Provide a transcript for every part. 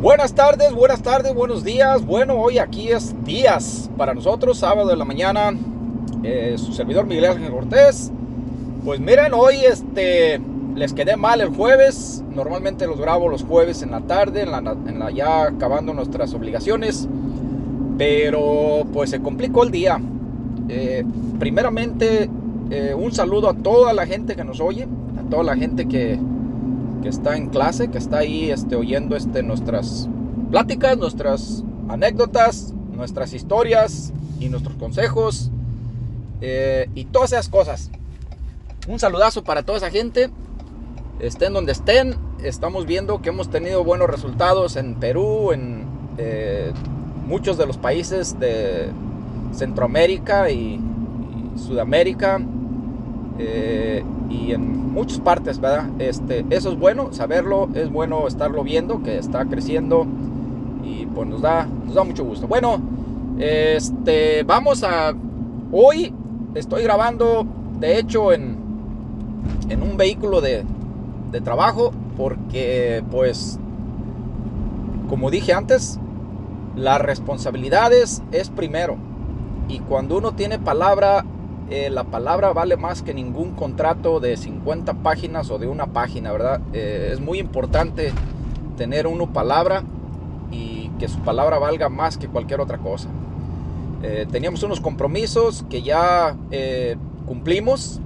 Buenas tardes, buenas tardes, buenos días. Bueno, hoy aquí es días para nosotros, sábado de la mañana. Eh, su servidor Miguel Ángel Cortés. Pues miren, hoy este les quedé mal el jueves. Normalmente los grabo los jueves en la tarde, ya acabando nuestras obligaciones. Pero pues se complicó el día. Eh, primeramente, eh, un saludo a toda la gente que nos oye, a toda la gente que, que está en clase, que está ahí este, oyendo este, nuestras pláticas, nuestras anécdotas, nuestras historias y nuestros consejos eh, y todas esas cosas. Un saludazo para toda esa gente, estén donde estén. Estamos viendo que hemos tenido buenos resultados en Perú, en eh, muchos de los países de Centroamérica y, Sudamérica. Eh, y en muchas partes, ¿verdad? Este, eso es bueno, saberlo, es bueno estarlo viendo, que está creciendo y pues nos da, nos da mucho gusto. Bueno, este, vamos a, hoy estoy grabando, de hecho, en, en un vehículo de, de trabajo, porque pues, como dije antes, las responsabilidades es primero. Y cuando uno tiene palabra eh, la palabra vale más que ningún contrato de 50 páginas o de una página, ¿verdad? Eh, es muy importante tener uno palabra y que su palabra valga más que cualquier otra cosa. Eh, teníamos unos compromisos que ya cumplimos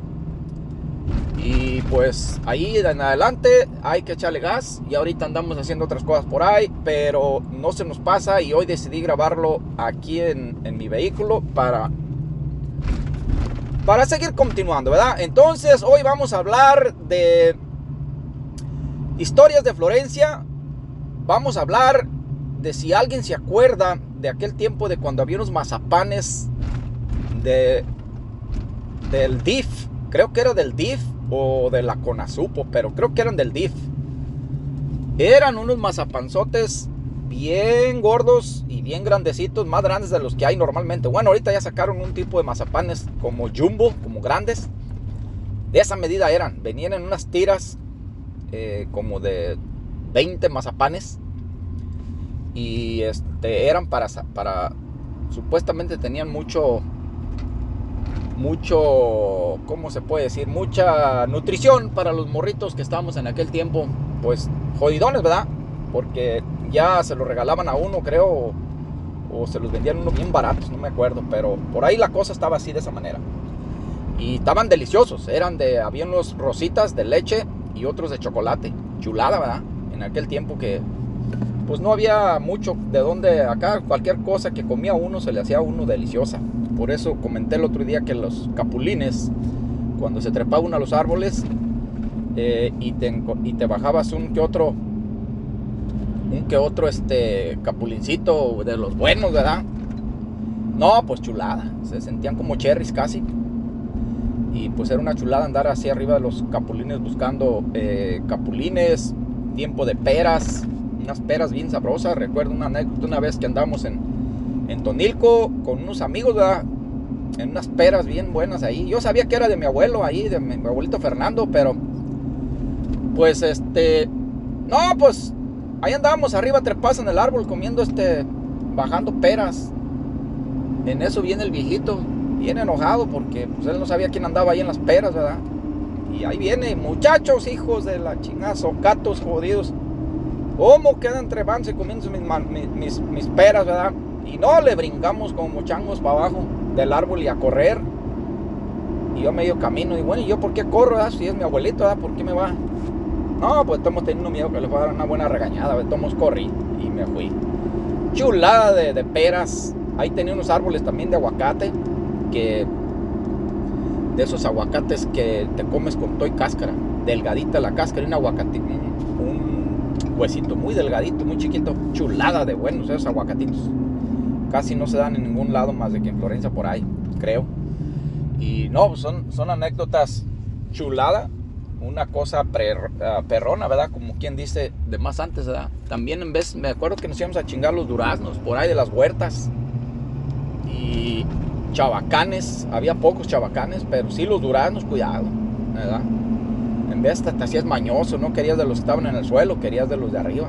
y pues ahí en adelante hay que echarle gas y ahorita andamos haciendo otras cosas por ahí, pero no se nos pasa y hoy decidí grabarlo aquí en, en mi vehículo para para seguir continuando, ¿verdad? Entonces, hoy vamos a hablar de historias de Florencia. Vamos a hablar de si alguien se acuerda de aquel tiempo de cuando había unos mazapanes de del DIF. Creo que era del DIF o de la Conasupo, pero creo que eran del DIF. Eran unos mazapanzotes bien gordos y bien grandecitos, más grandes de los que hay normalmente. Bueno, ahorita ya sacaron un tipo de mazapanes como jumbo, como grandes. De esa medida eran, venían en unas tiras eh, como de 20 mazapanes. Y este, eran para, para, supuestamente tenían mucho, mucho, ¿cómo se puede decir? Mucha nutrición para los morritos que estábamos en aquel tiempo. Pues jodidones, ¿verdad? Porque ya se lo regalaban a uno, creo, o, se los vendían uno bien baratos, no me acuerdo, pero por ahí la cosa estaba así de esa manera. Y estaban deliciosos, eran de, había unos rositas de leche y otros de chocolate, chulada, ¿verdad? En aquel tiempo que, pues no había mucho de donde, acá cualquier cosa que comía uno se le hacía a uno deliciosa. Por eso comenté el otro día que los capulines, cuando se trepaba uno a los árboles eh, y, te, y te bajabas un que otro que otro este capulincito de los buenos, ¿verdad? No, pues chulada. Se sentían como cherries casi. Y pues era una chulada andar así arriba de los capulines buscando eh, capulines, tiempo de peras, unas peras bien sabrosas. Recuerdo una anécdota una vez que andamos en, en Tonilco con unos amigos, ¿verdad? En unas peras bien buenas ahí. Yo sabía que era de mi abuelo ahí, de mi abuelito Fernando, pero pues este... No, pues Ahí andábamos arriba trepados en el árbol comiendo este, bajando peras. En eso viene el viejito, bien enojado porque pues, él no sabía quién andaba ahí en las peras, ¿verdad? Y ahí viene, muchachos, hijos de la chingada, socatos jodidos. ¿Cómo quedan trepándose y comiendo mis, mis, peras, verdad? Y no le brincamos como changos para abajo del árbol y a correr. Y yo medio camino, y bueno, ¿y yo por qué corro, verdad? Si es mi abuelito, ¿verdad? ¿Por qué me va no, pues estamos teniendo miedo que les voy a dar una buena regañada. Estamos corrí y me fui. Chulada de, peras. Ahí tenía unos árboles también de aguacate. Que de esos aguacates que te comes con toy cáscara. Delgadita la cáscara un aguacate. Un huesito muy delgadito, muy chiquito. Chulada de buenos esos aguacatitos. Casi no se dan en ningún lado más de que en Florencia por ahí, creo. Y no, son, son anécdotas chulada una cosa ah, perrona, ¿verdad? Como quien dice de más antes, ¿verdad? También en vez, me acuerdo que nos íbamos a chingar los duraznos por ahí de las huertas. Y chabacanes, había pocos chabacanes, pero sí los duraznos, cuidado, ¿verdad? En vez te, te hacías mañoso, no querías de los que estaban en el suelo, querías de los de arriba.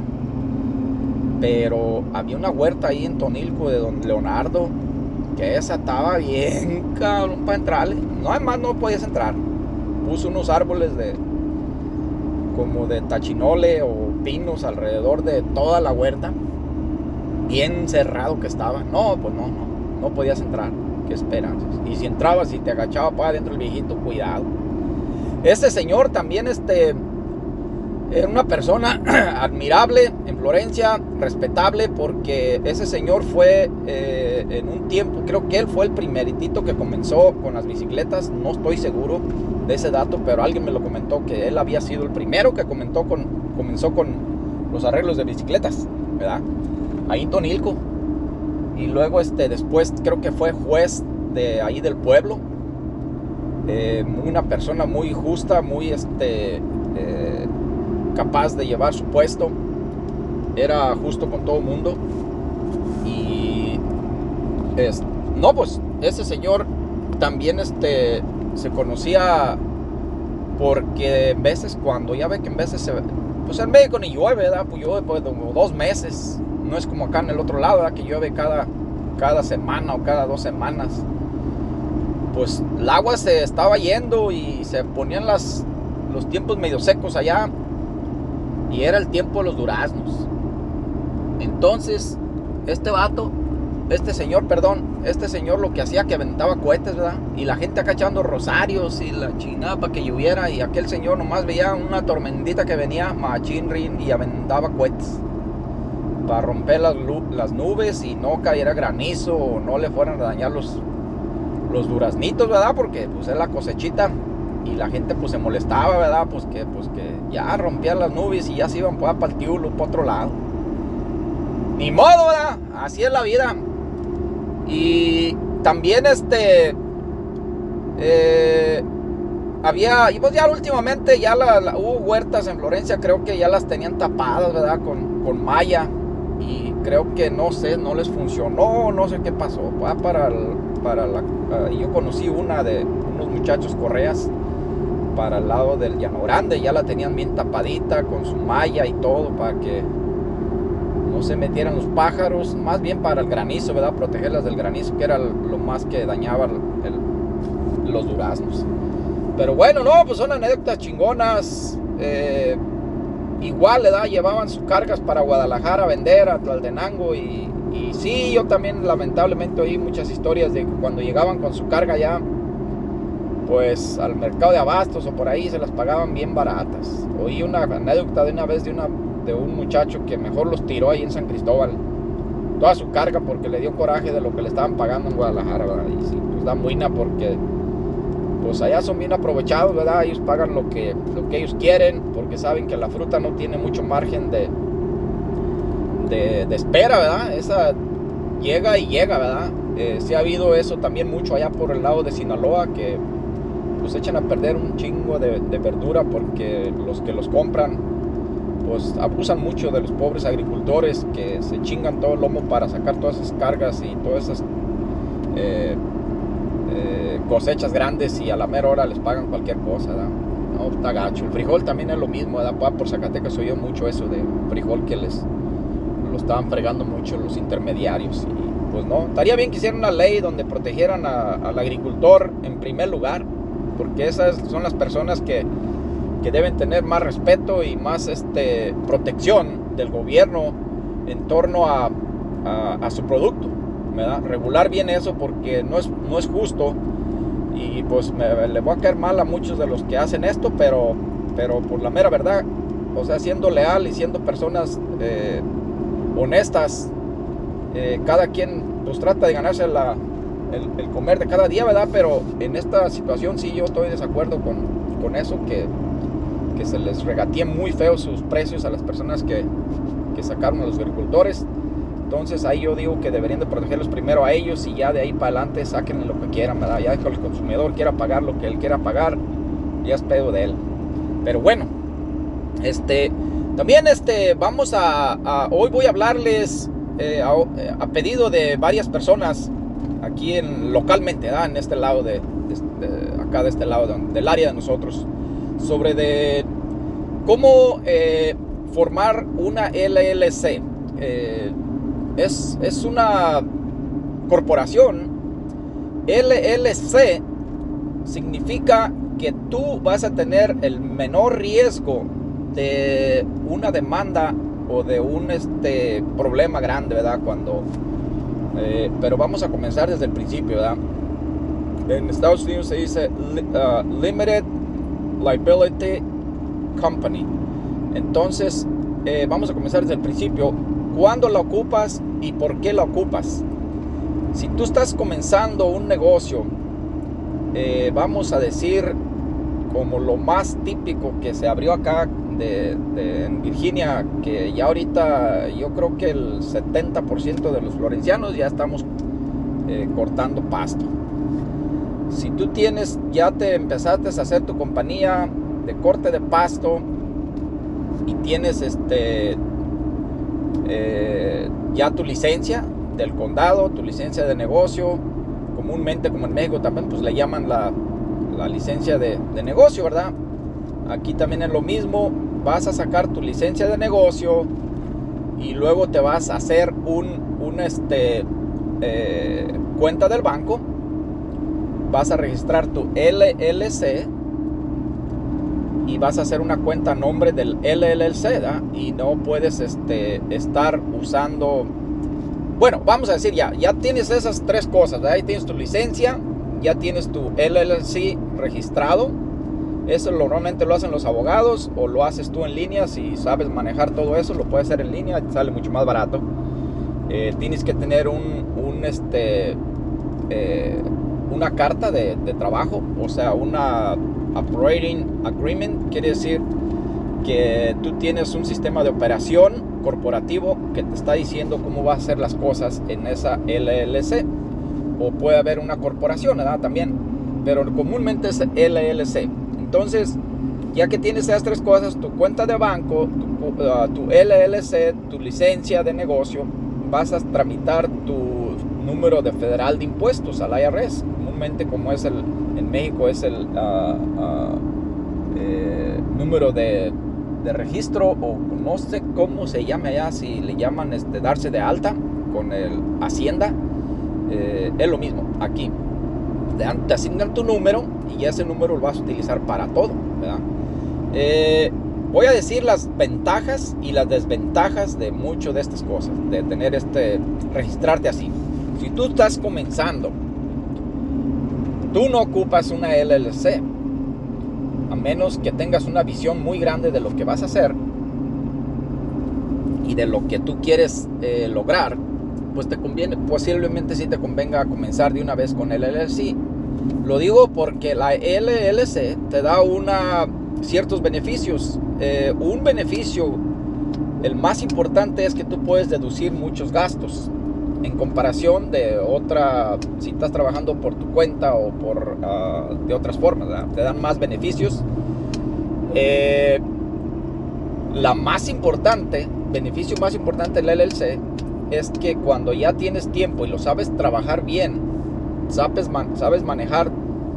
Pero había una huerta ahí en Tonilco de don Leonardo, que esa estaba bien cabrón para entrarle. No, además no podías entrar. Puso unos árboles de como de tachinole o pinos alrededor de toda la huerta. Bien cerrado que estaba. No, pues no, no, no podías entrar. Qué esperanzas. Y si entrabas y te agachabas para adentro el viejito, cuidado. Este señor también este, era una persona admirable en Florencia, respetable, porque ese señor fue eh, en un tiempo, creo que él fue el primeritito que comenzó con las bicicletas, no estoy seguro de ese dato, pero alguien me lo comentó que él había sido el primero que comentó con, comenzó con los arreglos de bicicletas, ¿verdad? Ahí Tonilco. Y luego este, después creo que fue juez de ahí del pueblo. Eh, una persona muy justa, muy este, eh, capaz de llevar su puesto. Era justo con todo el mundo. Y es, no, pues ese señor también este, se conocía porque en veces cuando ya ve que en veces se, pues en México ni llueve, ¿verdad? Pues llueve pues dos meses no es como acá en el otro lado, que llueve cada, cada semana o cada dos semanas. Pues el agua se estaba yendo y se ponían las, los tiempos medio secos allá. Y era el tiempo de los duraznos. Entonces, este vato, este señor, perdón, este señor lo que hacía que aventaba cohetes, ¿verdad? Y la gente acá echando rosarios y la chinada para que lloviera. Y aquel señor nomás veía una tormentita que venía, machín y aventaba cohetes para romper las, las, nubes y no cayera granizo o no le fueran a dañar los, los duraznitos, ¿verdad? Porque pues es la cosechita y la gente pues se molestaba, ¿verdad? Pues que, pues que ya rompían las nubes y ya se iban para el tiulo, para otro lado. Ni modo, ¿verdad? Así es la vida. Y también este... Eh, había, y pues ya últimamente ya la, hubo huertas en Florencia, creo que ya las tenían tapadas, ¿verdad? Con, con malla y creo que no sé, no les funcionó, no sé qué pasó. para, para la, ah, yo conocí una de unos muchachos correas para el lado del Llano Grande, ya la tenían bien tapadita con su malla y todo para que no se metieran los pájaros, más bien para el granizo, ¿verdad? Protegerlas del granizo, que era lo más que dañaba los duraznos. Pero bueno, no, pues son anécdotas chingonas. Eh, igual le da, llevaban sus cargas para Guadalajara a vender a Tlaltenango y, y sí, yo también lamentablemente oí muchas historias de cuando llegaban con su carga ya, pues al mercado de abastos o por ahí se las pagaban bien baratas. Oí una anécdota de una vez de, una, de un muchacho que mejor los tiró ahí en San Cristóbal, toda su carga porque le dio coraje de lo que le estaban pagando en Guadalajara, Y sí, pues da muina porque pues allá son bien aprovechados, ¿verdad? Ellos pagan lo que, lo que ellos quieren porque saben que la fruta no tiene mucho margen de, de, espera, ¿verdad? Esa llega y llega, ¿verdad? Eh, sí ha habido eso también mucho allá por el lado de Sinaloa que pues echan a perder un chingo de, verdura porque los que los compran pues abusan mucho de los pobres agricultores que se chingan todo el lomo para sacar todas esas cargas y todas esas eh, eh, cosechas grandes y a la mera hora les pagan cualquier cosa, No, está gacho. El frijol también es lo mismo, ¿verdad? Por Zacatecas oí mucho eso de frijol que les lo estaban fregando mucho los intermediarios. Y pues no, estaría bien que hicieran una ley donde protegieran al agricultor en primer lugar, porque esas son las personas que, que deben tener más respeto y más este, protección del gobierno en torno a, a su producto. Regular bien eso porque no es, no es justo y pues me, le voy a caer mal a muchos de los que hacen esto, pero, pero por la mera verdad, o sea, siendo leal y siendo personas eh, honestas, eh, cada quien pues trata de ganarse el, comer de cada día, ¿verdad? Pero en esta situación sí yo estoy de desacuerdo con, con eso, que, que se les regateen muy feo sus precios a las personas que, que sacaron a los agricultores. Entonces ahí yo digo que deberían de protegerlos primero a ellos y ya de ahí para adelante saquen lo que quieran, ¿verdad? Ya que el consumidor quiera pagar lo que él quiera pagar, ya es pedo de él. Pero bueno, este, también este, vamos a, hoy voy a hablarles eh, a, pedido de varias personas aquí en, localmente, ¿verdad? En este lado de, acá de este lado del área de nosotros, sobre de cómo eh, formar una LLC eh, es, es una corporación. LLC significa que tú vas a tener el menor riesgo de una demanda o de un este, problema grande, ¿verdad? Cuando, eh, pero vamos a comenzar desde el principio, ¿verdad? En Estados Unidos se dice uh, Limited Liability Company. Entonces, eh, vamos a comenzar desde el principio. ¿Cuándo la ocupas y por qué la ocupas? Si tú estás comenzando un negocio, eh, vamos a decir como lo más típico que se abrió acá de, en Virginia, que ya ahorita yo creo que el 70% de los florencianos ya estamos eh, cortando pasto. Si tú tienes, ya te empezaste a hacer tu compañía de corte de pasto y tienes este eh, ya tu licencia del condado, tu licencia de negocio, comúnmente como en México también pues le llaman la, la licencia de, de, negocio, ¿verdad? Aquí también es lo mismo, vas a sacar tu licencia de negocio y luego te vas a hacer un, un este, eh, cuenta del banco, vas a registrar tu LLC y vas a hacer una cuenta a nombre del LLC y no puedes este, estar usando bueno, vamos a decir ya, ya tienes esas tres cosas, ahí tienes tu licencia, ya tienes tu LLC registrado, eso normalmente lo hacen los abogados o lo haces tú en línea, si sabes manejar todo eso, lo puedes hacer en línea, sale mucho más barato. Eh, tienes que tener un, este, eh, una carta de, trabajo, o sea, una operating agreement, quiere decir que tú tienes un sistema de operación corporativo que te está diciendo cómo va a hacer las cosas en esa LLC. O puede haber una corporación. También. Pero comúnmente es LLC. Entonces, ya que tienes esas tres cosas, tu cuenta de banco, tu, tu LLC, tu licencia de negocio, vas a tramitar tu número de federal de impuestos al IRS. Comúnmente como es el, en México es el uh, uh, eh, número de registro o no sé cómo se llame allá, si le llaman este, darse de alta con el Hacienda, eh, es lo mismo aquí. Te, asignan tu número y ese número lo vas a utilizar para todo. Eh, voy a decir las ventajas y las desventajas de mucho de estas cosas, de tener este, registrarte así. Si tú estás comenzando, tú no ocupas una LLC a menos que tengas una visión muy grande de lo que vas a hacer y de lo que tú quieres eh, lograr, pues te conviene, posiblemente sí te convenga comenzar de una vez con LLC. Lo digo porque la LLC te da una, ciertos beneficios. Eh, un beneficio, el más importante es que tú puedes deducir muchos gastos en comparación de otra, si estás trabajando por tu cuenta o por uh, de otras formas, te dan más beneficios. Eh, la más importante, beneficio más importante del LLC es que cuando ya tienes tiempo y lo sabes trabajar bien, sabes, man, sabes manejar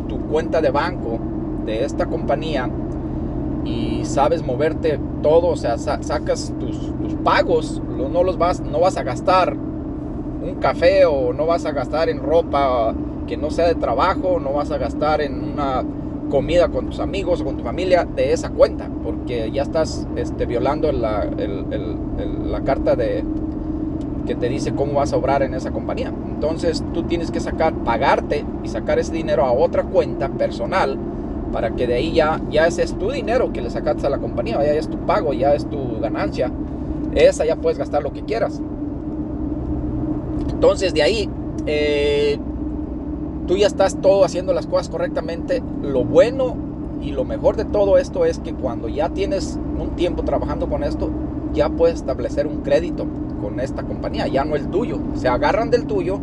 tu cuenta de banco de esta compañía y sabes moverte todo, o sea, sa sacas tus, tus, pagos, no los vas, no vas a gastar un café o no vas a gastar en ropa que no sea de trabajo, no vas a gastar en una comida con tus amigos o con tu familia de esa cuenta, porque ya estás este, violando la, la carta de, que te dice cómo vas a obrar en esa compañía. Entonces tú tienes que sacar, pagarte y sacar ese dinero a otra cuenta personal para que de ahí ya, ya ese es tu dinero que le sacaste a la compañía, ya es tu pago, ya es tu ganancia. Esa ya puedes gastar lo que quieras. Entonces de ahí, eh, tú ya estás todo haciendo las cosas correctamente. Lo bueno y lo mejor de todo esto es que cuando ya tienes un tiempo trabajando con esto, ya puedes establecer un crédito con esta compañía, ya no el tuyo. Se agarran del tuyo,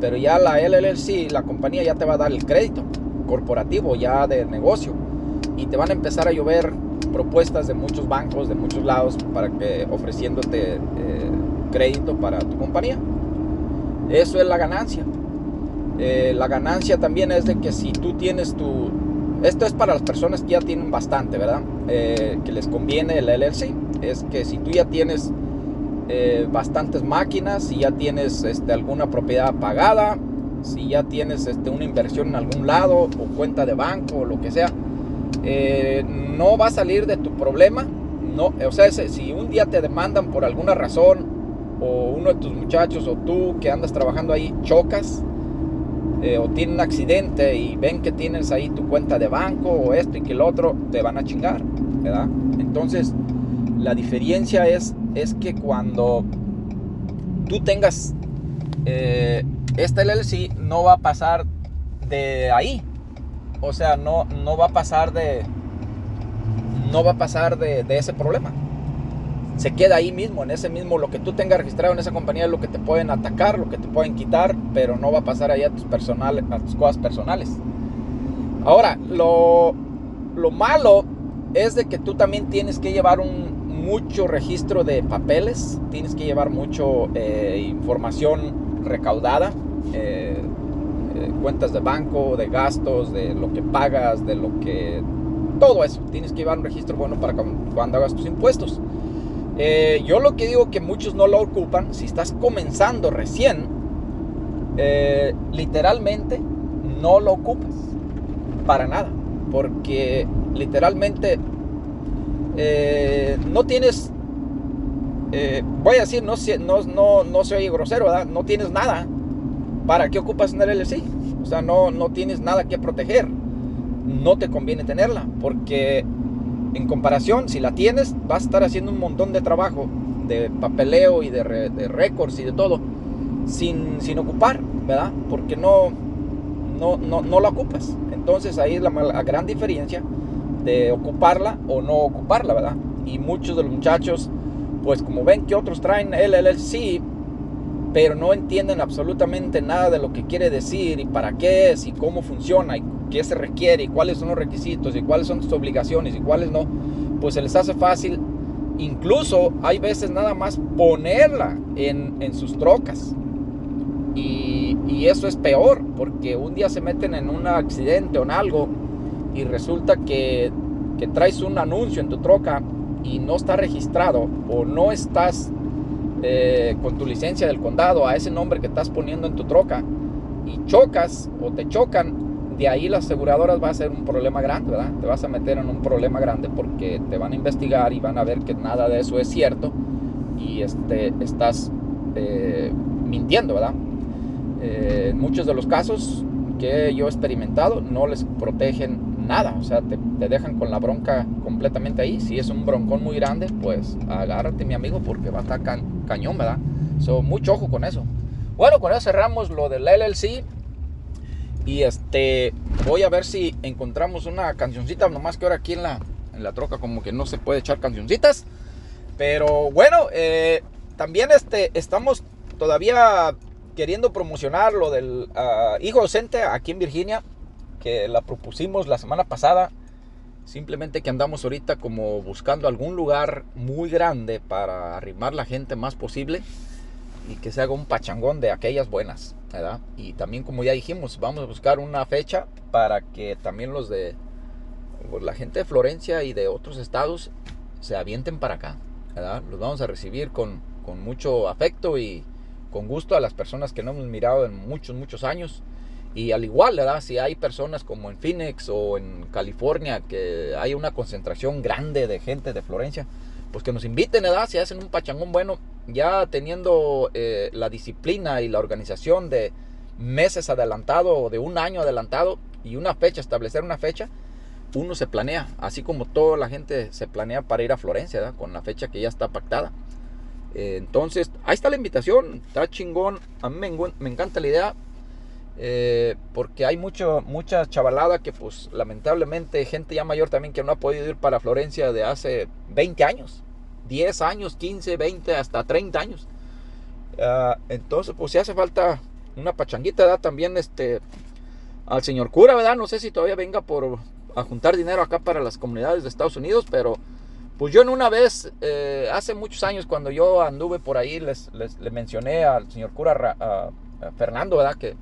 pero ya la LLC, la compañía ya te va a dar el crédito corporativo, ya de negocio. Y te van a empezar a llover propuestas de muchos bancos, de muchos lados, para que ofreciéndote eh, crédito para tu compañía. Eso es la ganancia. Eh, la ganancia también es de que si tú tienes tu... Esto es para las personas que ya tienen bastante, ¿verdad? Eh, que les conviene el LLC. Es que si tú ya tienes eh, bastantes máquinas, si ya tienes este, alguna propiedad pagada, si ya tienes este, una inversión en algún lado o cuenta de banco o lo que sea, eh, no va a salir de tu problema. No, o sea, si un día te demandan por alguna razón o uno de tus muchachos o tú que andas trabajando ahí chocas eh, o tienen un accidente y ven que tienes ahí tu cuenta de banco o esto y que el otro, te van a chingar, ¿verdad? Entonces, la diferencia es, es que cuando tú tengas eh, este LLC, no va a pasar de ahí. O sea, no, no va a pasar de. No va a pasar de, ese problema se queda ahí mismo, en ese mismo, lo que tú tengas registrado en esa compañía lo que te pueden atacar, lo que te pueden quitar, pero no va a pasar ahí a tus, personales, a tus cosas personales. Ahora, lo, lo malo es de que tú también tienes que llevar un, mucho registro de papeles, tienes que llevar mucho eh, información recaudada, eh, eh, cuentas de banco, de gastos, de lo que pagas, de lo que... Todo eso, tienes que llevar un registro bueno para cuando hagas tus impuestos. Yo lo que digo que muchos no lo ocupan, si estás comenzando recién, literalmente no lo ocupas. Para nada, porque literalmente eh, no tienes, voy a decir, no, no, no, no soy grosero, ¿verdad? no tienes nada. ¿Para qué ocupas un LLC? O sea, no, no tienes nada que proteger. No te conviene tenerla, porque en comparación, si la tienes, vas a estar haciendo un montón de trabajo, de papeleo y de, récords y de todo, sin, sin, ocupar, ¿verdad? Porque no, no, no, la ocupas. Entonces ahí es la, gran diferencia de ocuparla o no ocuparla, ¿verdad? Y muchos de los muchachos, pues como ven que otros traen LLC, pero no entienden absolutamente nada de lo que quiere decir y para qué es y cómo funciona y qué se requiere y cuáles son los requisitos y cuáles son tus obligaciones y cuáles no, pues se les hace fácil. Incluso hay veces nada más ponerla en, en sus trocas. Y, y, eso es peor, porque un día se meten en un accidente o en algo y resulta que, que traes un anuncio en tu troca y no está registrado o no estás eh, con tu licencia del condado a ese nombre que estás poniendo en tu troca y chocas o te chocan de ahí las aseguradoras va a ser un problema grande, ¿verdad? Te vas a meter en un problema grande porque te van a investigar y van a ver que nada de eso es cierto y este, estás eh, mintiendo, ¿verdad? Eh, en muchos de los casos que yo he experimentado no les protegen nada, o sea, te, dejan con la bronca completamente ahí. Si es un broncón muy grande, pues agárrate, mi amigo, porque va a estar cañón, ¿verdad? So, mucho ojo con eso. Bueno, con eso cerramos lo del LLC. Y este, voy a ver si encontramos una cancioncita, nomás que ahora aquí en la, en la troca como que no se puede echar cancioncitas. Pero bueno, eh, también este, estamos todavía queriendo promocionar lo del ah, hijo docente aquí en Virginia, que la propusimos la semana pasada. Simplemente que andamos ahorita como buscando algún lugar muy grande para arrimar la gente más posible y que se haga un pachangón de aquellas buenas, ¿verdad? Y también como ya dijimos, vamos a buscar una fecha para que también los de pues, la gente de Florencia y de otros estados se avienten para acá, ¿verdad? Los vamos a recibir con, con mucho afecto y con gusto a las personas que no hemos mirado en muchos, muchos años. Y al igual, ¿verdad? Si hay personas como en Phoenix o en California que hay una concentración grande de gente de Florencia, pues que nos inviten, ¿verdad? Si hacen un pachangón bueno, ya teniendo eh, la disciplina y la organización de meses adelantado o de un año adelantado y una fecha, establecer una fecha, uno se planea, así como toda la gente se planea para ir a Florencia, con la fecha que ya está pactada. Eh, entonces, ahí está la invitación, está chingón, a mí me, encanta la idea, eh, porque hay mucho, mucha chavalada que pues lamentablemente gente ya mayor también que no ha podido ir para Florencia de hace 20 años, 10 años, 15, 20, hasta 30 años. Ah, entonces pues si hace falta una pachanguita, ¿verdad? También este, al señor cura, ¿verdad? No sé si todavía venga por a juntar dinero acá para las comunidades de Estados Unidos, pero pues yo en una vez, eh, hace muchos años cuando yo anduve por ahí, les, les, mencioné al señor cura Fernando, ¿verdad? Que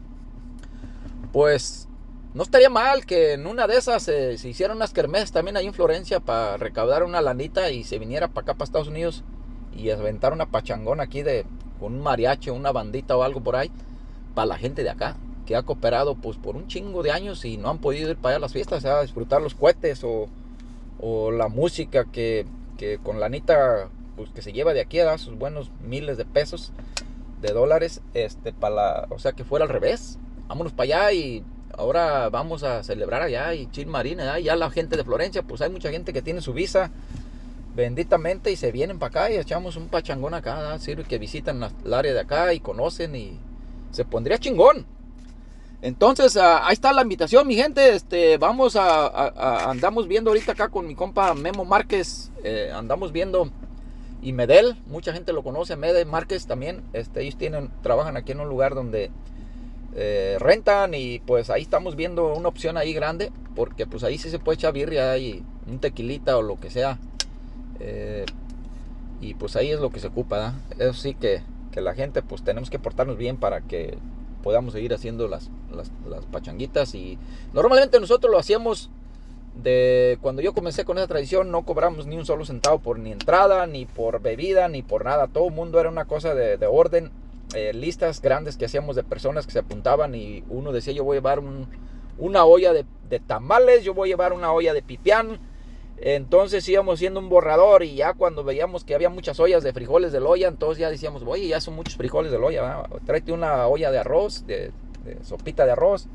pues no estaría mal que en una de esas se hicieran unas kermés también ahí en Florencia para recaudar una lanita y se viniera para acá, para Estados Unidos, y aventar una pachangona aquí de con un mariachi, una bandita o algo por ahí para la gente de acá que ha cooperado pues por un chingo de años y no han podido ir para allá a las fiestas, a disfrutar los cohetes o, la música que, que con la anita pues, que se lleva de aquí a sus buenos miles de pesos de dólares, este, para la, o sea que fuera al revés, vámonos para allá y ahora vamos a celebrar allá y Chin Marina, ya la gente de Florencia, pues hay mucha gente que tiene su visa benditamente y se vienen para acá y echamos un pachangón acá, sirve que visitan el área de acá y conocen y se pondría chingón. Entonces, ah, ahí está la invitación, mi gente. Este, vamos a, andamos viendo ahorita acá con mi compa Memo Márquez, eh, andamos viendo y Medel, mucha gente lo conoce, Medel Márquez también. Este, ellos tienen, trabajan aquí en un lugar donde eh, rentan y pues ahí estamos viendo una opción ahí grande, porque pues ahí sí se puede echar birria y un tequilita o lo que sea. Eh, y pues ahí es lo que se ocupa, Eso sí que, que la gente pues tenemos que portarnos bien para que podamos seguir haciendo las, las, pachanguitas. Y normalmente nosotros lo hacíamos de cuando yo comencé con esa tradición, no cobramos ni un solo centavo por ni entrada, ni por bebida, ni por nada. Todo el mundo era una cosa de, orden. Eh, listas grandes que hacíamos de personas que se apuntaban y uno decía yo voy a llevar una olla de, tamales, yo voy a llevar una olla de pipián, entonces íbamos haciendo un borrador y ya cuando veíamos que había muchas ollas de frijoles de olla, entonces ya decíamos, oye, ya son muchos frijoles de olla, tráete una olla de arroz, de, sopita de arroz,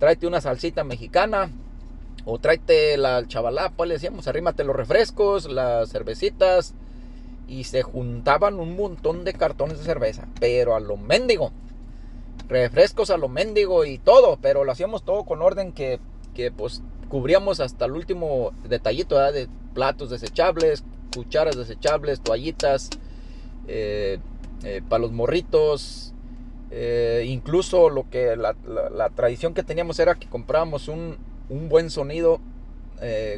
tráete una salsita mexicana, o tráete la chavalá, pues le decíamos, arrímate los refrescos, las cervecitas, y se juntaban un montón de cartones de cerveza, pero a lo mendigo, refrescos a lo mendigo y todo, pero lo hacíamos todo con orden que, que pues cubríamos hasta el último detallito de platos desechables, cucharas desechables, toallitas, eh, eh, para los morritos. Eh, incluso lo que la, tradición que teníamos era que comprábamos un, buen sonido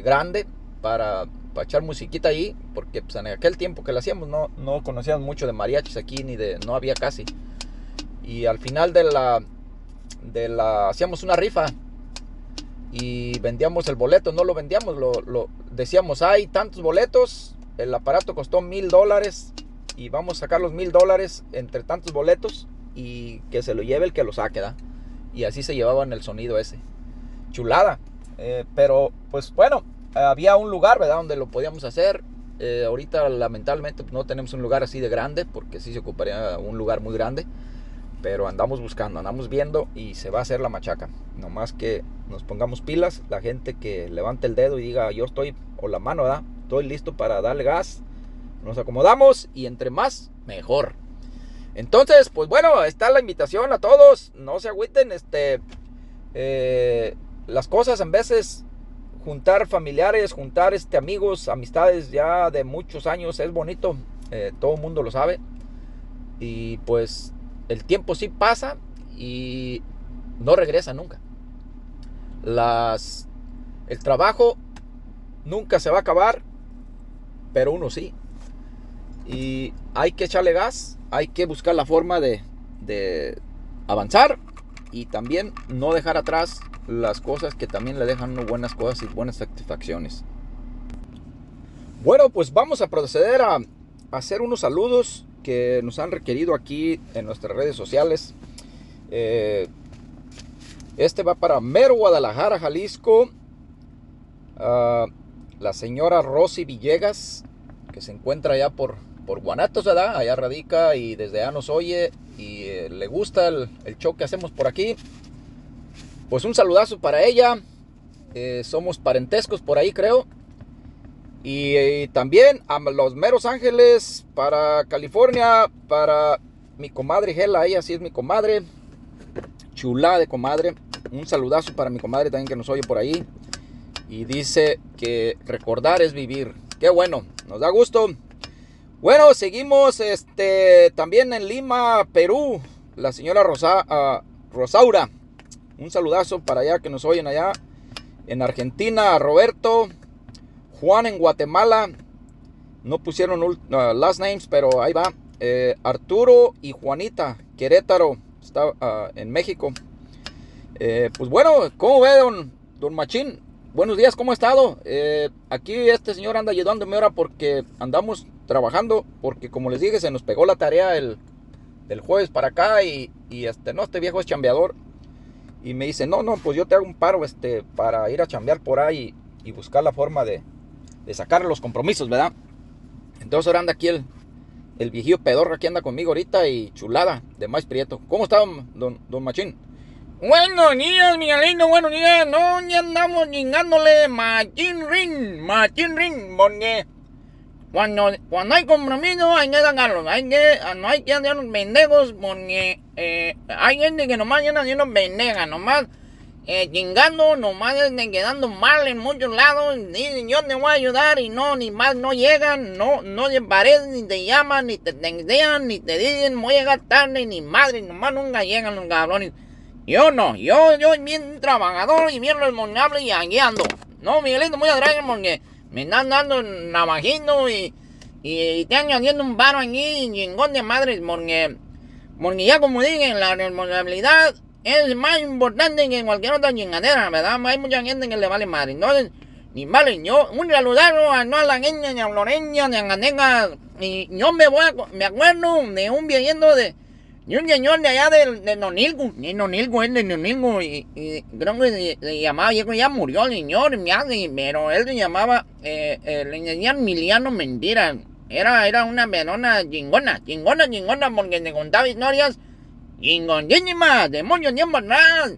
grande para, echar musiquita ahí, porque pues, en aquel tiempo que lo hacíamos no, no conocíamos mucho de mariachis aquí, ni de, no había casi. Y al final de la, de la, hacíamos una rifa y vendíamos el boleto, no lo vendíamos, lo, decíamos, hay tantos boletos, el aparato costó mil dólares y vamos a sacar los mil dólares entre tantos boletos y que se lo lleve el que lo saque, ¿da? Y así se llevaban el sonido ese. Chulada. Eh, pero pues bueno, había un lugar, ¿verdad? Donde lo podíamos hacer. Eh, ahorita lamentablemente no tenemos un lugar así de grande porque sí se ocuparía un lugar muy grande. Pero andamos buscando, andamos viendo y se va a hacer la machaca. Nomás que nos pongamos pilas, la gente que levante el dedo y diga yo estoy, o la mano, ¿verdad? Estoy listo para darle gas. Nos acomodamos y entre más, mejor. Entonces, pues bueno, está la invitación a todos. No se agüiten, este... Eh, las cosas en veces juntar familiares, juntar este, amigos, amistades ya de muchos años es bonito, eh, todo el mundo lo sabe. Y pues el tiempo sí pasa y no regresa nunca. Las, el trabajo nunca se va a acabar, pero uno sí. Y hay que echarle gas, hay que buscar la forma de, de avanzar y también no dejar atrás las cosas que también le dejan buenas cosas y buenas satisfacciones. Bueno, pues vamos a proceder a hacer unos saludos que nos han requerido aquí en nuestras redes sociales. Eh, este va para Mero Guadalajara, Jalisco. Ah, la señora Rosy Villegas, que se encuentra allá por, por Guanatos. Allá radica y desde allá nos oye y eh, le gusta el, show que hacemos por aquí. Pues un saludazo para ella. Eh, somos parentescos por ahí, creo. Y, también a los Meros Ángeles, para California, para mi comadre Gela, ella sí es mi comadre. Chula de comadre. Un saludazo para mi comadre también que nos oye por ahí. Y dice que recordar es vivir. Qué bueno, nos da gusto. Bueno, seguimos este, también en Lima, Perú. La señora Rosa, ah, Rosaura. Un saludazo para allá que nos oyen allá. En Argentina, Roberto. Juan en Guatemala. No pusieron last names, pero ahí va. Eh, Arturo y Juanita, Querétaro, está ah, en México. Eh, pues bueno, ¿cómo ve, don, don Machín? Buenos días, ¿cómo ha estado? Eh, aquí este señor anda ayudándome ahora porque andamos trabajando porque como les dije, se nos pegó la tarea el, del jueves para acá y, y este, no, este viejo es chambeador. Y me dice, no, no, pues yo te hago un paro este, para ir a chambear por ahí y, buscar la forma de, de sacar los compromisos, ¿verdad? Entonces ahora anda aquí el, el viejillo pedorro que anda conmigo ahorita y chulada de más prieto. ¿Cómo está, don, don Machín? Buenos días, Miguelito, buenos días. No, ya andamos chingándole Machín Ring, Machín Ring, porque cuando, cuando hay compromiso hay que sacarlos, hay que, no hay que hacer los pendejos porque eh, hay gente que nomás llena haciendo pendejas, nomás eh, chingando, nomás quedando mal en muchos lados, dicen yo te voy a ayudar y no, ni más no llegan, no, no se parecen, ni te llaman, ni te textean, ni te dicen voy a llegar tarde, ni madre, nomás nunca llegan los cabrones. Yo no, yo, yo bien trabajador y bien responsable y aquí. No, Miguelito, muy atrás porque me están dando navajito y, y, te añadiendo un paro aquí, chingón de madres, porque, porque ya como dije, la responsabilidad es más importante que cualquier otra chingadera, ¿verdad? Hay mucha gente que le vale madre. Entonces, ni vale, yo, un saludazo a no a la gente ni a Florencia, ni a Ganeca, y yo me voy a, me acuerdo de un viejito de, de un señor de allá de, de Nonilgo, de Nonilgo, él de Nonilgo, y, y creo que se, llamaba, ya murió el señor, pero él se llamaba, eh, eh, le decían Miliano Mentira. Era, era una menona chingona, chingona, chingona, porque te contaba historias chingonísimas, de mucho tiempo atrás.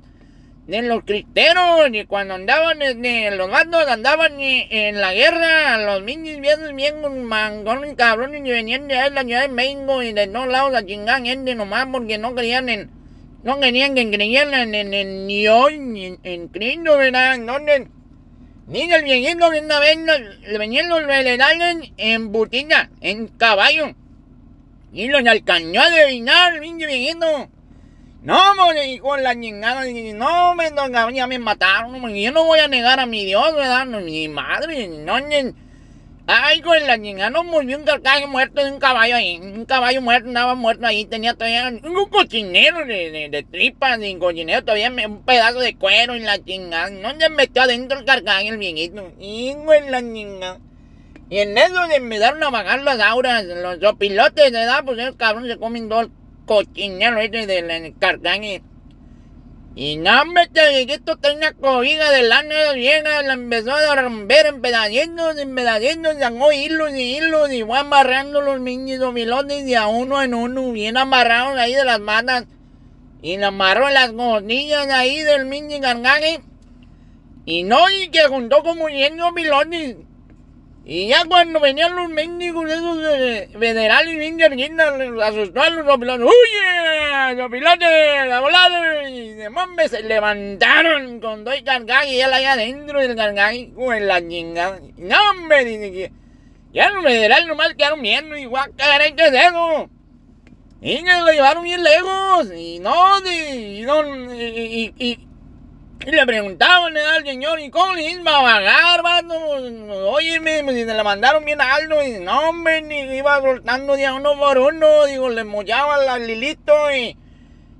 De los cristeros, y cuando andaban, este, los gatos andaban en la guerra, los niños viejos bien mangones, cabrones, y venían de la ciudad de México y de todos lados a chingar gente nomás porque no creían en, no querían que creyeran en, en, Dios, en, en Cristo, ¿verdad? Ni el viejito que una vez venían los federales en butita, en caballo, y los alcanzó a adivinar, pinche viejito. No, me con la chingada, no, me, ya me mataron, yo no voy a negar a mi Dios, ¿verdad? mi madre, no, Ay, con la chingada, no murió un carcaje muerto de un caballo ahí, un caballo muerto, andaba muerto ahí, tenía todavía un cochinero de, de, tripas, y cochinero todavía un pedazo de cuero y la chingada, no se metió adentro el carcaje el viejito, hijo de la chingada. Y en eso se empezaron a bajar las auras, los pilotes, ¿verdad? Pues el cabrón se comen dos cochinero este del carcaje. Y no me te esto tenía cobija de lana vieja, la empezó a romper en pedacitos, en pedacitos, sacó hilos y hilos y fue amarrando los niños milotes de a uno en uno, bien amarrados ahí de las matas. Y le amarró las costillas ahí del mini cargaje. Y no, y que juntó como 100 pilotes. Y ya cuando venían los mendigos esos de federales bien guerguinas, asustó a los pilotos. ¡Huye! ¡Los pilotos! ¡A volar! Y de mombre se levantaron con dos cargajes y él allá adentro del cargaje, con la chingada. No, hombre, dice que ya los federales nomás quedaron viendo y guacaray, ¿qué es eso? Y que lo llevaron bien lejos. Y no, y, y, y y le preguntaban al señor, ¿y cómo le iba a pagar, vato? Óyeme, pues, si se le mandaron bien alto, y no, hombre, ni iba soltando de uno por uno, digo, le mollaba al lilito y,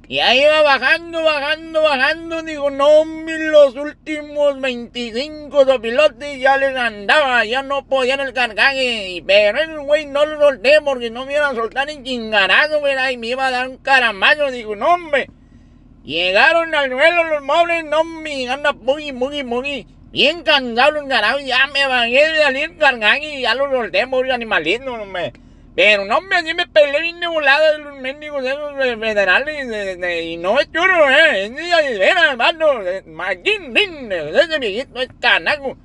y ahí iba bajando, bajando, bajando, digo, no, los últimos 25 pilotes ya les andaba, ya no podían el cargaje, pero el güey no lo solté porque no me iban a soltar en chingarazo. Y me iba a dar un caramazo, digo, no, hombre. Llegaron al duelo los móviles, no me anda muy, muy, muy. Bien cansados los ganados, ya me bajé de salir cargando y ya los solté muy animalitos, hombre. Pero no, me así me peleé bien de volada de los mendigos esos federales y no es churro, eh, es de veras, hermano, Martín Rin, ese viejito es canaco.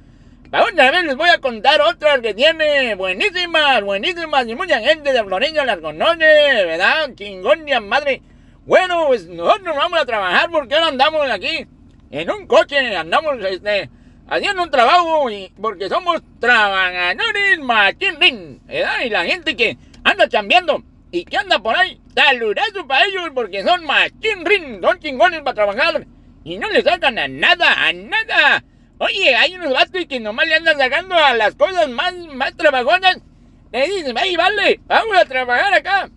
Para otra vez les voy a contar otras que tiene buenísimas, buenísimas y mucha gente de Florencia las conoce, ¿verdad? Chingón de madre. Bueno, pues nosotros vamos a trabajar porque ahora andamos aquí en un coche, andamos este, haciendo un trabajo y porque somos trabajadores machín. Y la gente que anda chambeando y que anda por ahí, saludazo para ellos porque son machín son chingones para trabajar y no les sacan a nada, a nada. Oye, hay unos vatos que nomás le andan sacando a las cosas más, más trabajonas. Le dicen, ahí vale, vamos a trabajar acá.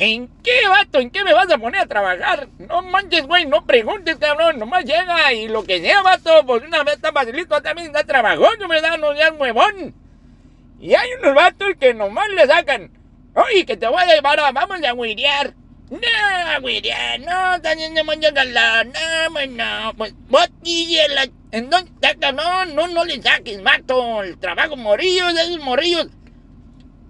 ¿En qué, vato? ¿En qué me vas a poner a trabajar? No manches, güey, no preguntes, cabrón. Nomás llega y lo que sea, vato, pues una vez está facilito, también está trabajando, ¿verdad? No seas huevón. Y hay unos vatos que nomás le sacan. Oye, que te voy a llevar a... Vamos a huirear. No, huirear, no, están yendo mucho calor. No, pues no, pues vos y la... Entonces, no, no, no le saques, vato. El trabajo morillos, esos morillos.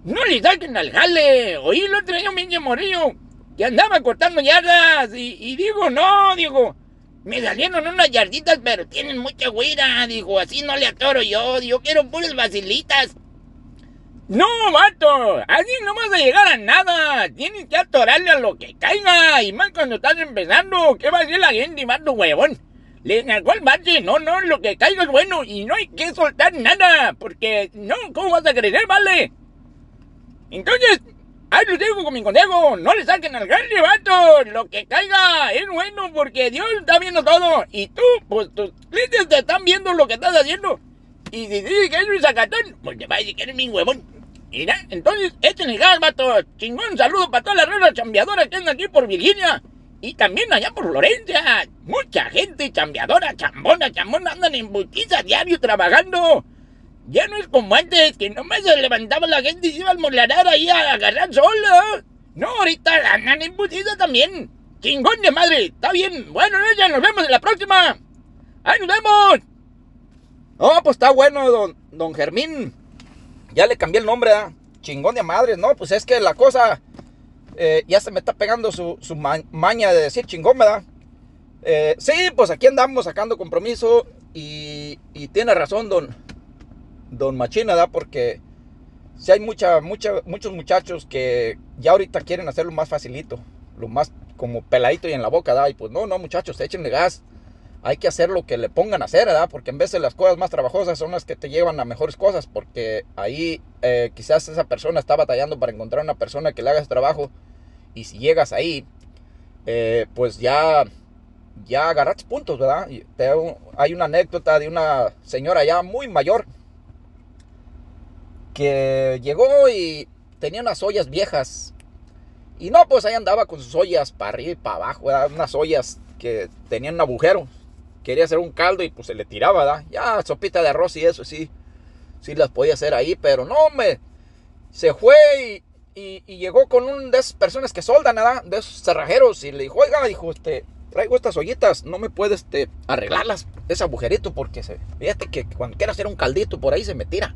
No le saquen al jale. Oí el otro día un pinche morillo que andaba cortando yardas. Y, y digo, no, digo, me salieron unas yarditas, pero tienen mucha güira. Digo, así no le atoro yo. Yo quiero puras basilitas. No, vato, así no vas a llegar a nada. Tienes que atorarle a lo que caiga. Y más cuando estás empezando, ¿qué va a decir la gente, vato huevón? Le encargó al bache, no, no, lo que caiga es bueno y no hay que soltar nada, porque no, ¿cómo vas a crecer, vale? Entonces, ahí lo digo con mi consejo, no le saquen al grande, vato, lo que caiga es bueno porque Dios está viendo todo y tú, pues tus clientes te están viendo lo que estás haciendo. Y si dices que eres un sacatón, pues te va a decir que eres mi huevón. Mira, entonces, échenle gas, vato. Chingón, saludo para todas las redes chambeadoras que andan aquí por Virginia. Y también allá por Florencia. Mucha gente chambeadora, chambona, chambona, andan en butiza diario trabajando. Ya no es como antes, que nomás se levantaba la gente y se iba al molarar ahí a agarrar solo. No, ahorita en butiza también. Chingón de madre, está bien. Bueno, ya nos vemos en la próxima. ¡Ahí nos vemos! No, pues está bueno, don, don Germín. Ya le cambié el nombre, ¿ah? Chingón de madre, ¿no? Pues es que la cosa eh, ya se me está pegando su, su maña de decir chingón, ¿verdad? Eh, sí, pues aquí andamos sacando compromiso y, y tiene razón don, don Machina, ¿verdad? Porque si hay mucha, mucha, muchos muchachos que ya ahorita quieren hacerlo más facilito, lo más como peladito y en la boca, ¿verdad? Y pues no, no, muchachos, échenle gas hay que hacer lo que le pongan a hacer, ¿verdad? Porque en vez de las cosas más trabajosas son las que te llevan a mejores cosas, porque ahí eh, quizás esa persona está batallando para encontrar una persona que le haga ese trabajo, y si llegas ahí, eh, pues ya, ya agarraste puntos, ¿verdad? hay una anécdota de una señora ya muy mayor, que llegó y tenía unas ollas viejas, y no, pues ahí andaba con sus ollas para arriba y para abajo, unas ollas que tenían un agujero quería hacer un caldo y pues se le tiraba, ¿verdad? Ya, sopita de arroz y eso, sí, sí las podía hacer ahí, pero no, me se fue y, llegó con un de esas personas que soldan, ¿verdad? De esos cerrajeros y le dijo, oiga, dijo, este, traigo estas ollitas, no me puedes este, arreglarlas, ese agujerito, porque se, fíjate que cuando quiera hacer un caldito por ahí se me tira.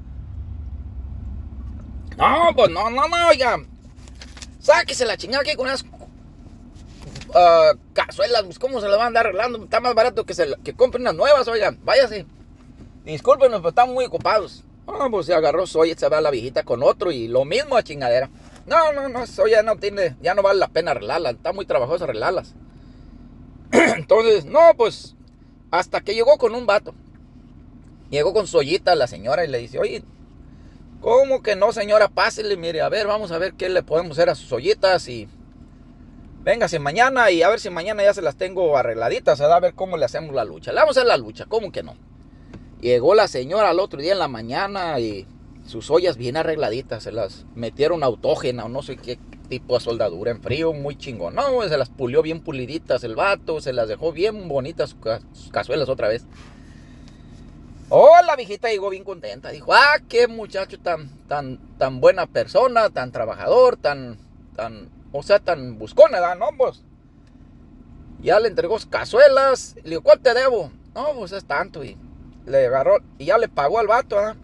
No, pues no, no, no, oiga, sáquese la chingada aquí con unas uh, cazuelas, pues, ¿cómo se las van a andar arreglando? Está más barato que, se, que compren unas nuevas, oigan, váyase. Discúlpenos, pero estamos muy ocupados. Ah, pues se agarró Soya, se va la viejita con otro y lo mismo a chingadera. No, no, no, Soya no tiene, ya no vale la pena arreglarlas, está muy trabajoso arreglarlas. Entonces, no, pues, hasta que llegó con un vato. Llegó con Soyita la señora y le dice, oye, ¿cómo que no, señora? Pásele, mire, a ver, vamos a ver qué le podemos hacer a sus ollitas y Véngase mañana y a ver si mañana ya se las tengo arregladitas, a ver cómo le hacemos la lucha. Le vamos a hacer la lucha, ¿cómo que no? Llegó la señora al otro día en la mañana y sus ollas bien arregladitas, se las metieron autógena o no sé qué tipo de soldadura en frío, muy chingón. No, se las pulió bien puliditas el vato, se las dejó bien bonitas sus cazuelas otra vez. Oh, la viejita llegó bien contenta. Dijo, ah, qué muchacho tan, tan, tan buena persona, tan trabajador, tan, tan o sea, tan buscona, ¿verdad? No. Ya le entregó cazuelas. Le dijo, ¿cuál te debo? No, pues es tanto. Y le agarró, y ya le pagó al vato, ¿verdad?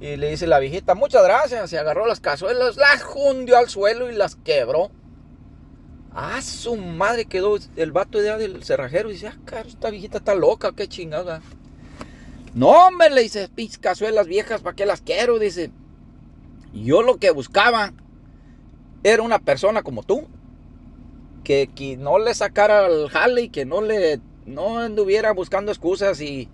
Y le dice la viejita, muchas gracias. Y agarró las cazuelas, las hundió al suelo y las quebró. Ah, su madre quedó el vato de del cerrajero. Y dice, ah, caro, esta viejita está loca, qué chingada. No, hombre, le dice, cazuelas viejas, ¿para qué las quiero? Dice, yo lo que buscaba era una persona como tú, que, que no le sacara al jale y que no le no anduviera buscando excusas y,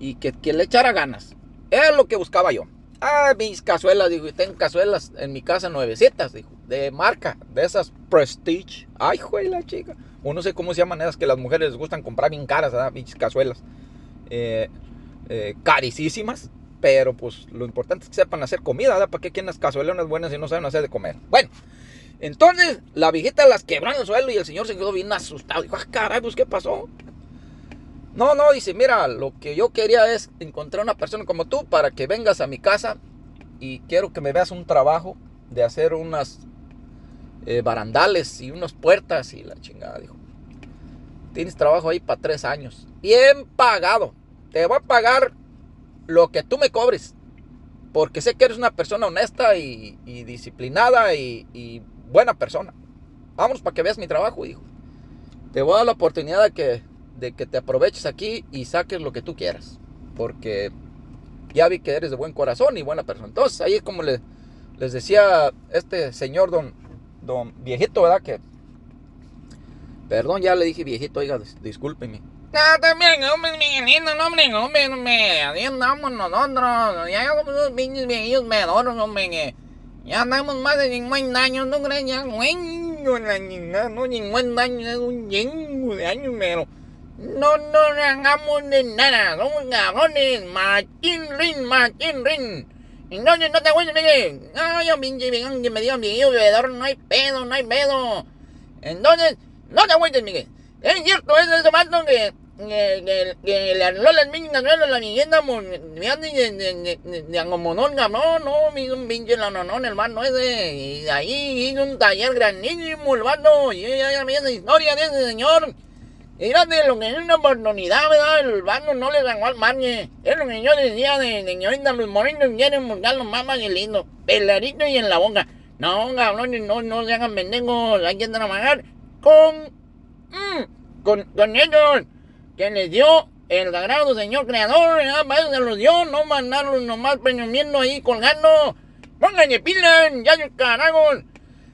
y que, que, le echara ganas. Era lo que buscaba yo. Ah, mis cazuelas, dijo, tengo cazuelas en mi casa nuevecitas, dijo, de marca, de esas Prestige. Ay, juega la chica. O no sé cómo se llaman esas que las mujeres les gustan comprar bien caras, ¿verdad? Mis cazuelas. Eh, eh. Pero pues lo importante es que sepan hacer comida, ¿verdad? ¿Para qué quieren las cazuelas buenas y no saben hacer de comer? Bueno, entonces la viejita las quebró en el suelo y el señor se quedó bien asustado. Dijo, ah, caray, pues ¿qué pasó? No, no, dice, mira, lo que yo quería es encontrar una persona como tú para que vengas a mi casa y quiero que me veas un trabajo de hacer unas eh, barandales y unas puertas y la chingada, dijo. Tienes trabajo ahí para tres años. Bien pagado. Te voy a pagar lo que tú me cobres. Porque sé que eres una persona honesta y, disciplinada y, buena persona. Vamos para que veas mi trabajo, hijo. Te voy a dar la oportunidad de que, de que te aproveches aquí y saques lo que tú quieras. Porque ya vi que eres de buen corazón y buena persona. Entonces ahí es como le, les decía este señor don, don viejito, ¿verdad? Que, perdón, ya le dije viejito, oiga, discúlpeme. No, también, hombre, Miguelito, no, hombre, hombre, hombre, ahí andamos nosotros, ya somos unos pinches viejillos medores, hombre, ya andamos más de 50 años, ¿no crees? Ya, bueno, la chingada, no, 50 años, es un chingo de años, pero no nos hagamos de nada, somos cabrones, machín rin, machín rin. Entonces no te acuerdas, Miguel. No, yo pinche que me digan viejillo bebedor, no hay pedo, no hay pedo. Entonces, no te acuerdas, Miguel. Es cierto, es ese vato que, que, que, le arregló las minas a la vivienda, de, de, de, de Angomonón, no, no, hizo un pinche lanonón, el vato ese, y de ahí hizo un taller grandísimo, el vato, y ya, esa historia de ese señor. De lo que es una oportunidad, ¿verdad? El vato no le sacó al margen. Es lo que yo decía de señorita, los morinos quieren buscar los más lindo, peladito y en la boca. No, cabrones, no, no se hagan pendejos, hay que trabajar con Mm, con, con ellos que les dio el sagrado Señor Creador, ya eso se los dio, no mandarlos nomás presumiendo ahí colgando. Pónganle pilas, ya yo caragos.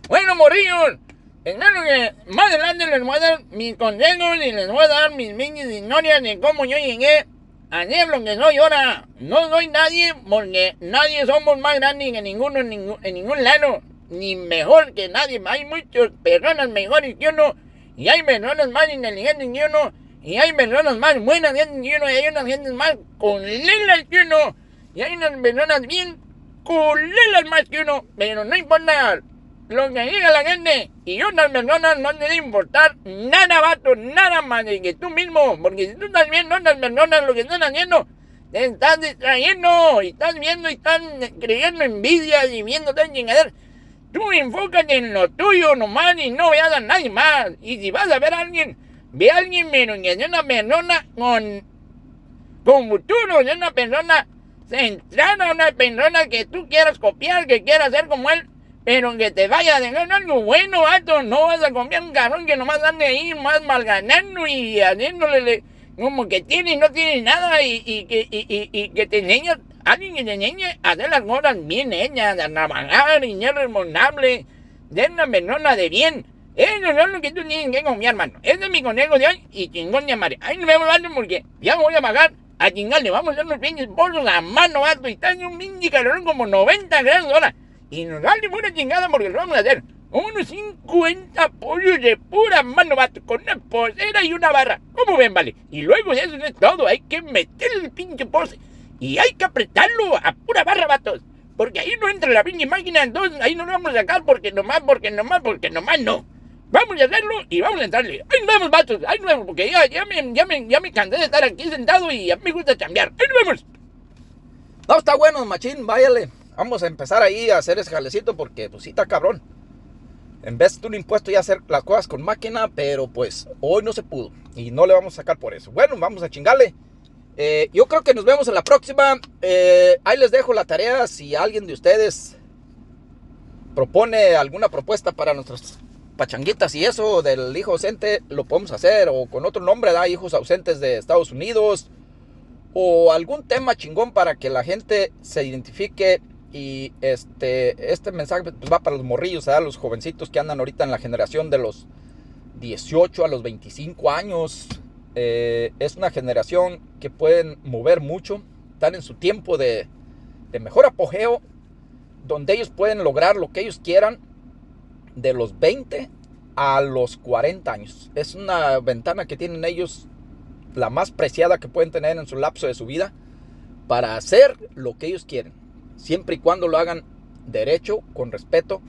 Bueno, morrillos, claro que más adelante les voy a dar mis consejos y les voy a dar mis mini historias de cómo yo llegué a ser lo que soy ahora. No soy nadie porque nadie somos más grandes que ninguno en ningún, en ningún lado, ni mejor que nadie. Hay muchas personas mejores que uno y hay personas más inteligentes que uno, y hay personas más buenas que uno, y hay unas gentes más colelas que uno, y hay unas personas bien colelas más que uno, pero no importa lo que diga la gente, y otras personas no debe importar nada, vato, nada más que tú mismo, porque si tú estás viendo otras personas lo que están haciendo, te estás distrayendo, y estás viendo y estás creyendo envidia y viendo tan chingaderas. Tú enfócate en lo tuyo nomás y no veas a nadie más. Y si vas a ver a alguien, ve a alguien menos que es una persona con, con futuro, es una persona centrada, una persona que tú quieras copiar, que quieras ser como él, pero que te vaya a dejar algo bueno, vato. No vas a copiar un cabrón que nomás ande ahí más malganando y haciéndole como que tiene y no tiene nada y, y, y, y que te enseña alguien que te enseñe a hacer las cosas bien hechas, a trabajar y ser responsable, de una persona de bien. Eso es lo que tú tienes que confiar, hermano. Ese es mi consejo de hoy y chingón de madre. Ahí nos vemos, vato, porque ya voy a pagar a chingarle. Vamos a hacer unos pinches bolsos a mano, vato. Y está en un pinche calorón como 90 grados ahora. Y nos vale una chingada porque lo vamos a hacer. Unos 50 pollos de pura mano, vato, con una posera y una barra. ¿Cómo ven, vale? Y luego eso es todo. Hay que meter el pinche pose. Y hay que apretarlo a pura barra, vatos. Porque ahí no entra la pinche máquina, entonces ahí no lo vamos a sacar porque nomás, porque nomás, porque nomás no. Vamos a hacerlo y vamos a entrarle. Ahí nos vemos, vatos. Ahí nos vemos, porque ya, ya, me, ya, me, ya me cansé de estar aquí sentado y a mí me gusta cambiar. Ahí nos vemos. No, está bueno, machín, váyale. Vamos a empezar ahí a hacer ese jalecito porque, pues sí, está cabrón. En vez de un impuesto ya hacer las cosas con máquina, pero pues hoy no se pudo. Y no le vamos a sacar por eso. Bueno, vamos a chingarle. Eh, yo creo que nos vemos en la próxima. Eh, ahí les dejo la tarea. Si alguien de ustedes propone alguna propuesta para nuestras pachanguitas y eso del hijo ausente, lo podemos hacer. O con otro nombre, da hijos ausentes de Estados Unidos. O algún tema chingón para que la gente se identifique. Y este, este mensaje pues, va para los morrillos, los jovencitos que andan ahorita en la generación de los 18 a los 25 años. Eh, es una generación que pueden mover mucho, están en su tiempo de, mejor apogeo, donde ellos pueden lograr lo que ellos quieran de los 20 a los 40 años. Es una ventana que tienen ellos, la más preciada que pueden tener en su lapso de su vida, para hacer lo que ellos quieren, siempre y cuando lo hagan derecho, con respeto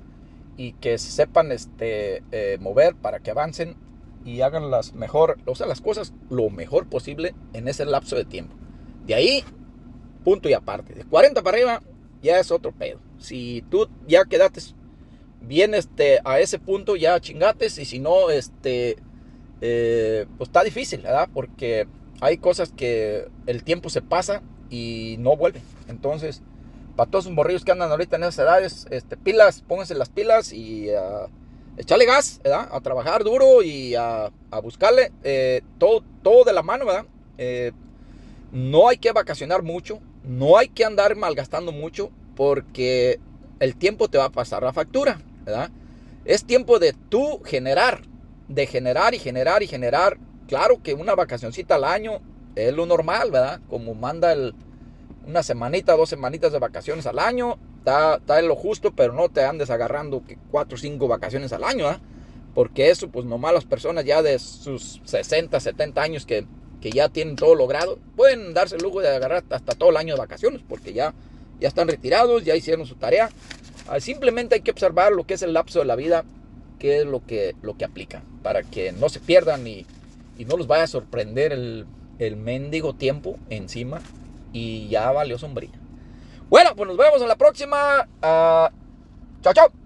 y que sepan este, eh, mover para que avancen y hagan las mejor, o sea, las cosas lo mejor posible en ese lapso de tiempo. De ahí, punto y aparte. De 40 para arriba, ya es otro pedo. Si tú ya quedaste bien este, a ese punto, ya chingates. Y si no, este, eh, pues está difícil, ¿verdad? Porque hay cosas que el tiempo se pasa y no vuelve. Entonces, para todos esos morrillos que andan ahorita en esas edades, este, pilas, pónganse las pilas y uh, echarle gas, ¿verdad? A trabajar duro y a, buscarle eh, todo, todo de la mano, ¿verdad? Eh, no hay que vacacionar mucho, no hay que andar malgastando mucho porque el tiempo te va a pasar la factura, ¿verdad? Es tiempo de tú generar, de generar y generar y generar. Claro que una vacacioncita al año es lo normal, ¿verdad? Como manda el, una semanita, dos semanitas de vacaciones al año, está, está en lo justo, pero no te andes agarrando cuatro o cinco vacaciones al año, ¿verdad? Porque eso, pues nomás las personas ya de sus 60, 70 años que que ya tienen todo logrado, pueden darse el lujo de agarrar hasta todo el año de vacaciones, porque ya, ya están retirados, ya hicieron su tarea. Ah, simplemente hay que observar lo que es el lapso de la vida, qué es lo que, lo que aplica, para que no se pierdan y, y no los vaya a sorprender el, el mendigo tiempo encima y ya valió sombría. Bueno, pues nos vemos en la próxima. Uh, chao, chao.